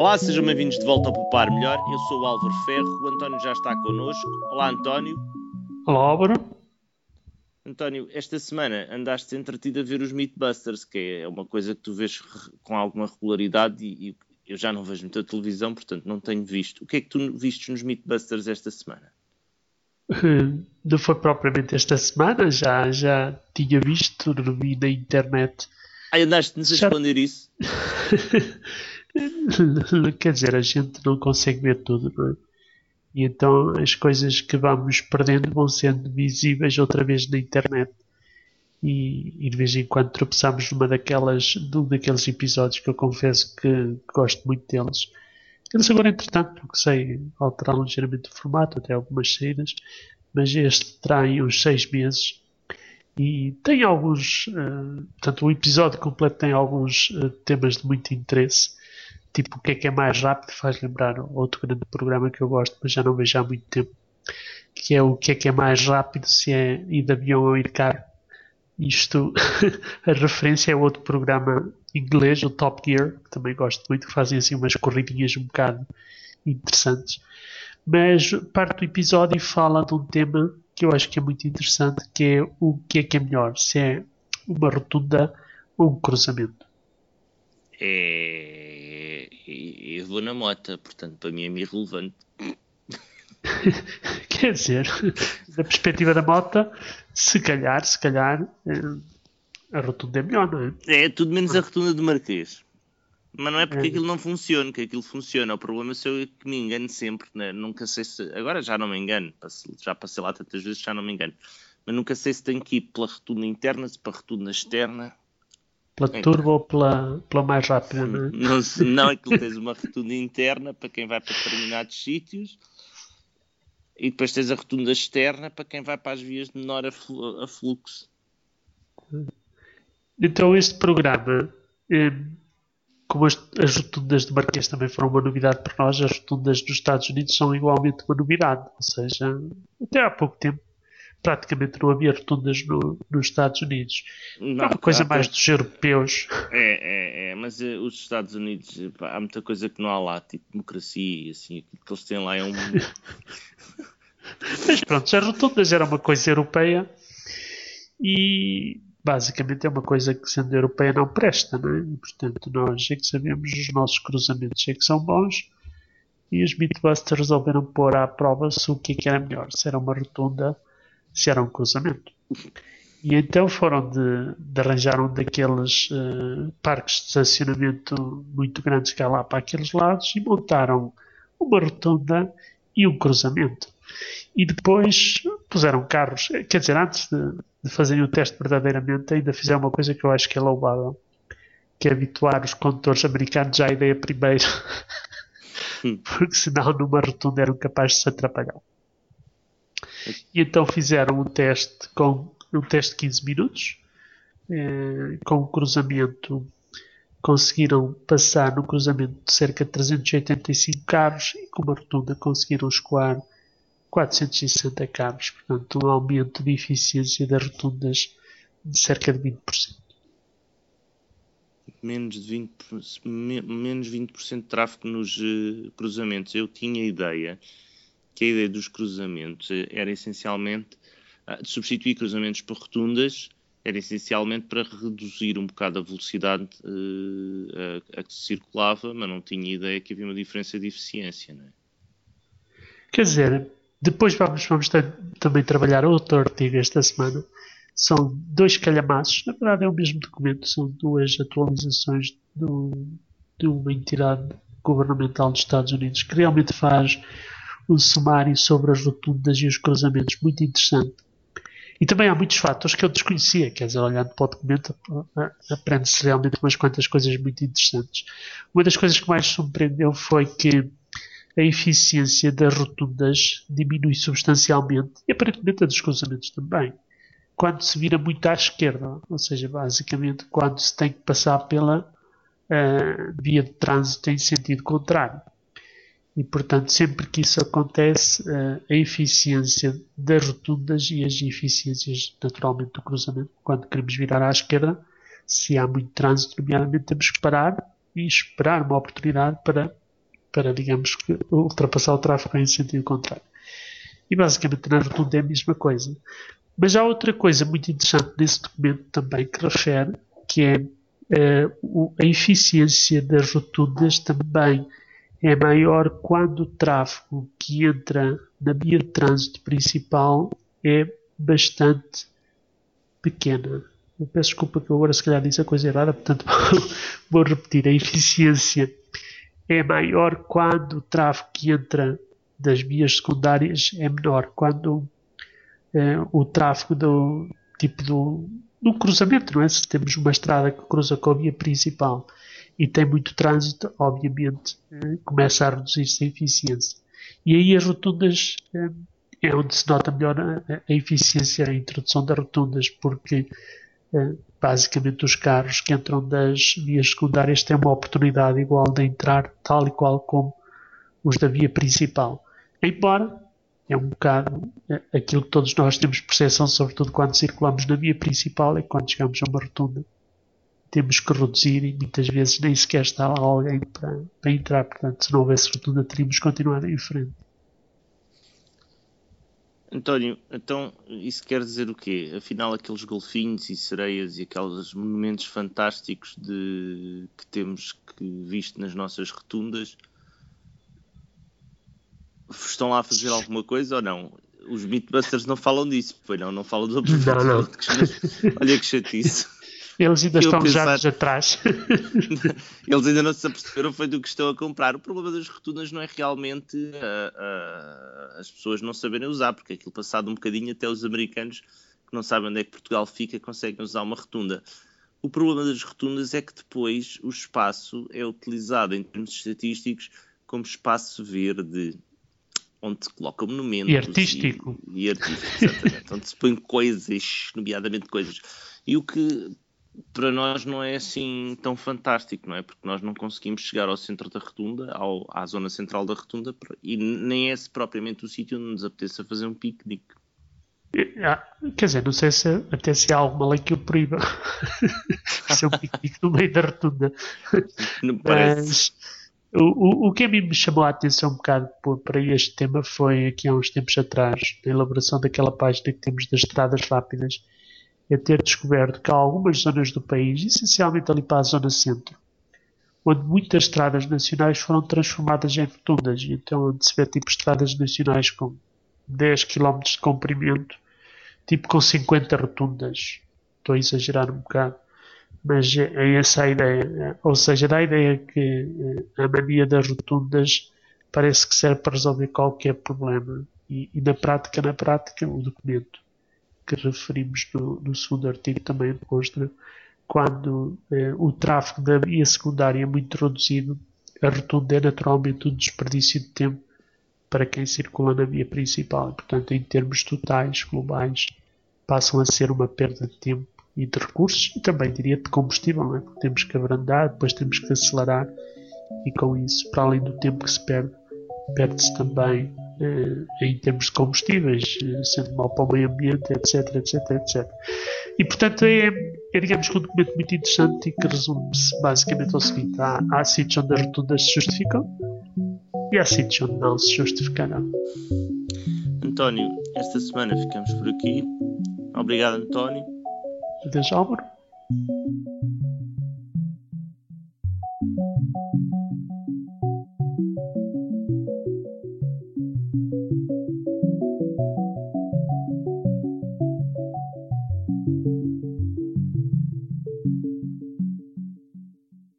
Olá, sejam bem-vindos de volta ao Popar Melhor. Eu sou o Álvaro Ferro, o António já está connosco. Olá, António. Olá, Álvaro. António, esta semana andaste entretido a ver os Mythbusters, que é uma coisa que tu vês com alguma regularidade e, e eu já não vejo muita televisão, portanto não tenho visto. O que é que tu viste nos Mythbusters esta semana? Não foi propriamente esta semana, já, já tinha visto, vi na internet. Ah, andaste-nos a já... responder isso? Quer dizer, a gente não consegue ver tudo, não é? E então as coisas que vamos perdendo vão sendo visíveis outra vez na internet. E, e de vez em quando tropeçamos numa daquelas, num daqueles episódios que eu confesso que, gosto muito deles. Eles agora, entretanto, que sei, alteraram ligeiramente o formato, até algumas saídas, mas este trai uns seis meses e tem alguns. Uh, portanto, o episódio completo tem alguns uh, temas de muito interesse tipo o que é que é mais rápido faz lembrar outro grande programa que eu gosto, mas já não vejo há muito tempo, que é o que é que é mais rápido se é ir de avião ou ir carro. Isto, a referência é outro programa inglês, o Top Gear, que também gosto muito, que fazem assim umas corridinhas um bocado interessantes. Mas parte do episódio fala de um tema que eu acho que é muito interessante, que é o que é que é melhor, se é uma rotunda ou um cruzamento. É eu vou na mota, portanto, para mim é meio irrelevante. Quer dizer, da perspectiva da mota, se calhar, se calhar, eh, a rotunda é melhor, não é? É, tudo menos a rotunda do Marquês. Mas não é porque é. aquilo não funciona, que aquilo funciona. O problema é que me engano sempre, né? nunca sei se. Agora já não me engano, já passei lá tantas vezes, já não me engano. Mas nunca sei se tenho que ir pela rotunda interna, se para a rotunda externa. Pela é. turbo ou pela, pela mais rápida, não é? Não, não é que tens uma rotunda interna para quem vai para determinados sítios e depois tens a rotunda externa para quem vai para as vias de menor afluxo. Então este programa, eh, como as, as rotundas de Marquês também foram uma novidade para nós, as rotundas dos Estados Unidos são igualmente uma novidade. Ou seja, até há pouco tempo praticamente não havia rotundas no, nos Estados Unidos. Não, é uma coisa mais dos europeus. É, é, é mas uh, os Estados Unidos, pá, há muita coisa que não há lá, tipo democracia, assim, aquilo que eles têm lá é um. mas pronto, as rotundas era uma coisa europeia e basicamente é uma coisa que sendo europeia não presta, não é? E, portanto, nós é que sabemos os nossos cruzamentos é que são bons e os Mythbusters resolveram pôr à prova se o que, é que era melhor, se era uma rotunda se era um cruzamento. E então foram de, de arranjar um daqueles uh, parques de estacionamento muito grandes que há lá para aqueles lados e montaram uma rotunda e um cruzamento. E depois puseram carros, quer dizer, antes de, de fazerem o teste verdadeiramente, ainda fizeram uma coisa que eu acho que é louvável, que é habituar os condutores americanos à ideia primeiro, hum. porque senão numa rotunda eram capazes de se atrapalhar. E então fizeram um teste com um teste de 15 minutos, eh, com um cruzamento, conseguiram passar no cruzamento de cerca de 385 carros e com uma rotunda conseguiram escoar 460 carros, portanto um aumento de eficiência das rotundas de cerca de 20%. Menos de 20%, menos 20% de tráfego nos uh, cruzamentos. Eu tinha ideia que a ideia dos cruzamentos era essencialmente ah, de substituir cruzamentos por rotundas era essencialmente para reduzir um bocado a velocidade uh, a, a, que se circulava, mas não tinha ideia que havia uma diferença de eficiência. Não é? Quer dizer, depois vamos, vamos ter, também trabalhar outro artigo esta semana. São dois calhamaços, na verdade é o mesmo documento, são duas atualizações do, de uma entidade governamental dos Estados Unidos que realmente faz um sumário sobre as rotundas e os cruzamentos muito interessante. E também há muitos fatores que eu desconhecia, quer dizer, olhando para o documento, aprende-se realmente umas quantas coisas muito interessantes. Uma das coisas que mais surpreendeu foi que a eficiência das rotundas diminui substancialmente e aparentemente a dos cruzamentos também. Quando se vira muito à esquerda, ou seja, basicamente quando se tem que passar pela uh, via de trânsito em sentido contrário. E, portanto, sempre que isso acontece, eh, a eficiência das rotundas e as eficiências, naturalmente, do cruzamento, quando queremos virar à esquerda, se há muito trânsito, nomeadamente, temos que parar e esperar uma oportunidade para para digamos, ultrapassar o tráfego em sentido contrário. E basicamente na rotunda é a mesma coisa. Mas há outra coisa muito interessante nesse documento também que refere, que é uh, a eficiência das rotundas também é maior quando o tráfego que entra na via de trânsito principal é bastante pequena. Eu peço desculpa que eu agora se calhar disse a coisa errada, portanto vou repetir. A eficiência é maior quando o tráfego que entra das vias secundárias é menor. Quando eh, o tráfego do tipo do, do cruzamento, não é? Se temos uma estrada que cruza com a via principal e tem muito trânsito, obviamente eh, começa a reduzir-se a eficiência. E aí as rotundas eh, é onde se nota melhor a, eficiência, a introdução das rotundas, porque eh, basicamente os carros que entram das vias secundárias têm uma oportunidade igual de entrar, tal e qual como os da via principal. Embora é um bocado aquilo que todos nós temos percepção, sobretudo quando circulamos na via principal, é quando chegamos a uma rotunda temos que reduzir e muitas vezes nem sequer está lá alguém para, para entrar. Portanto, se não houvesse rotunda, teríamos continuado em frente. António, então isso quer dizer o quê? Afinal, aqueles golfinhos e sereias e aqueles monumentos fantásticos de, que temos que, visto nas nossas rotundas estão lá a fazer alguma coisa ou não? Os Mythbusters não falam disso, pois não, não falam do Não, não. Olha que chatice. Eles ainda estão pensar... já atrás. Eles ainda não se aperceberam foi do que estão a comprar. O problema das rotundas não é realmente uh, uh, as pessoas não saberem usar, porque aquilo passado um bocadinho até os americanos que não sabem onde é que Portugal fica conseguem usar uma rotunda. O problema das rotundas é que depois o espaço é utilizado em termos estatísticos como espaço verde, onde se coloca monumentos. E artístico. E, e artístico, exatamente. onde se põem coisas, nomeadamente coisas. E o que para nós não é assim tão fantástico, não é? Porque nós não conseguimos chegar ao centro da rotunda, ao, à zona central da rotunda, e nem é propriamente o sítio onde nos apeteça fazer um piquenique. Ah, quer dizer, não sei se até se há alguma lei que o proíba fazer um piquenique no meio da rotunda. Não parece. Mas, o, o, o que a mim me chamou a atenção um bocado para este tema foi aqui há uns tempos atrás, na elaboração daquela página que temos das estradas rápidas, é ter descoberto que há algumas zonas do país, essencialmente ali para a zona centro, onde muitas estradas nacionais foram transformadas em rotundas. Então, onde se vê tipo estradas nacionais com 10 km de comprimento, tipo com 50 rotundas. Estou a exagerar um bocado. Mas é, é essa a ideia. Ou seja, dá a ideia que eh, a mania das rotundas parece que serve para resolver qualquer problema. E, e na prática, na prática, o documento que referimos no, no segundo artigo também demonstra quando eh, o tráfego da via secundária é muito reduzido, a rotunda é naturalmente um desperdício de tempo para quem circula na via principal. portanto, em termos totais, globais, passam a ser uma perda de tempo e de recursos e também diria de combustível, é? porque temos que abrandar, depois temos que acelerar e com isso, para além do tempo que se perde, perde-se também em termos de combustíveis, eh, sendo mal para o meio ambiente, etc, etc, etc. E portanto é, é digamos que um documento muito interessante e que resume-se basicamente ao seguinte: há, há sítios onde as rotundas se justificam e há sítios onde não se justificarão. António, esta semana ficamos por aqui. Obrigado, António. Adeus, Álvaro.